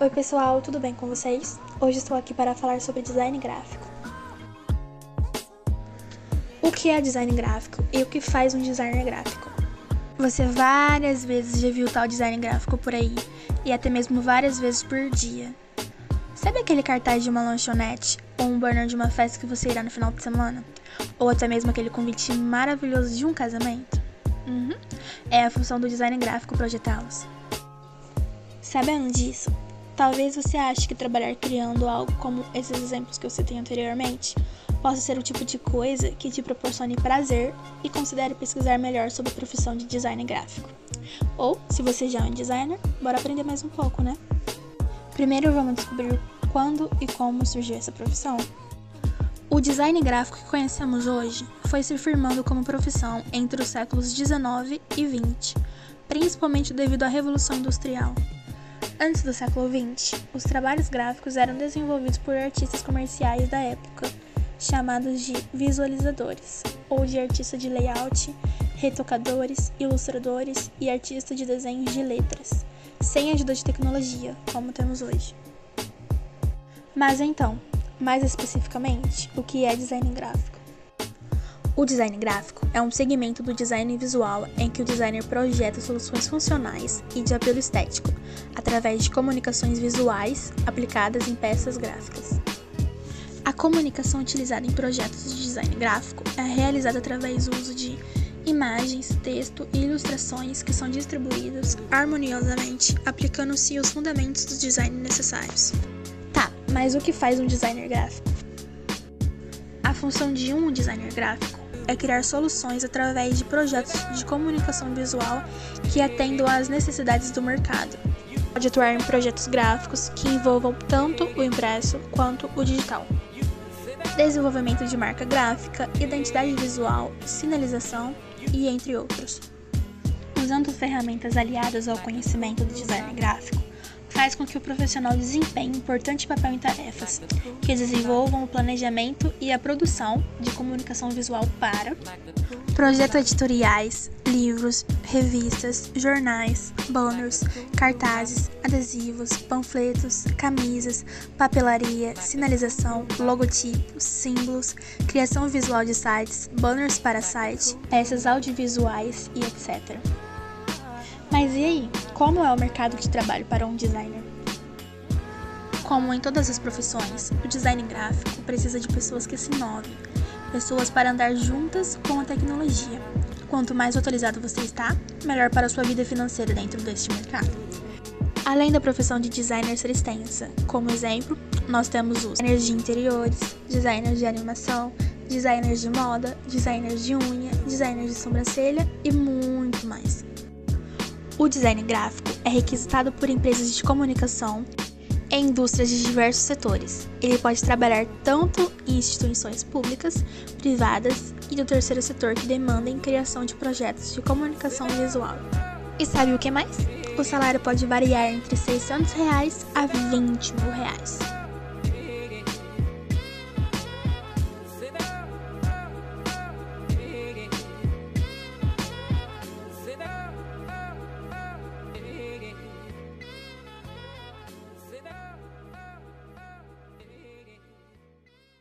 Oi pessoal, tudo bem com vocês? Hoje estou aqui para falar sobre design gráfico. O que é design gráfico e o que faz um designer gráfico? Você várias vezes já viu tal design gráfico por aí e até mesmo várias vezes por dia. Sabe aquele cartaz de uma lanchonete ou um banner de uma festa que você irá no final de semana? Ou até mesmo aquele convite maravilhoso de um casamento? Uhum. É a função do design gráfico projetá-los. Sabendo disso, talvez você ache que trabalhar criando algo como esses exemplos que eu citei anteriormente possa ser o tipo de coisa que te proporcione prazer e considere pesquisar melhor sobre a profissão de design gráfico. Ou, se você já é um designer, bora aprender mais um pouco, né? Primeiro vamos descobrir quando e como surgiu essa profissão. O design gráfico que conhecemos hoje foi se firmando como profissão entre os séculos 19 e 20, principalmente devido à Revolução Industrial. Antes do século 20, os trabalhos gráficos eram desenvolvidos por artistas comerciais da época, chamados de visualizadores, ou de artista de layout, retocadores, ilustradores e artista de desenhos de letras, sem ajuda de tecnologia, como temos hoje. Mas então, mais especificamente, o que é design gráfico? O design gráfico é um segmento do design visual em que o designer projeta soluções funcionais e de apelo estético, através de comunicações visuais aplicadas em peças gráficas. A comunicação utilizada em projetos de design gráfico é realizada através do uso de imagens, texto e ilustrações que são distribuídos harmoniosamente, aplicando-se os fundamentos do design necessários. Mas o que faz um designer gráfico? A função de um designer gráfico é criar soluções através de projetos de comunicação visual que atendam às necessidades do mercado. Pode atuar em projetos gráficos que envolvam tanto o impresso quanto o digital. Desenvolvimento de marca gráfica, identidade visual, sinalização e entre outros. Usando ferramentas aliadas ao conhecimento do design gráfico, faz com que o profissional desempenhe importante papel em tarefas que desenvolvam o planejamento e a produção de comunicação visual para projetos editoriais, livros, revistas, jornais, banners, cartazes, adesivos, panfletos, camisas, papelaria, sinalização, logotipos, símbolos, criação visual de sites, banners para site, peças audiovisuais e etc. Mas e aí? Como é o mercado de trabalho para um designer? Como em todas as profissões, o design gráfico precisa de pessoas que se inovem, pessoas para andar juntas com a tecnologia. Quanto mais atualizado você está, melhor para a sua vida financeira dentro deste mercado. Além da profissão de designer ser extensa, como exemplo, nós temos os designers de interiores, designers de animação, designers de moda, designers de unha, designers de sobrancelha e muito mais. O design gráfico é requisitado por empresas de comunicação em indústrias de diversos setores. Ele pode trabalhar tanto em instituições públicas, privadas e do terceiro setor que demandem criação de projetos de comunicação visual. E sabe o que mais? O salário pode variar entre 600 reais a 20 mil reais.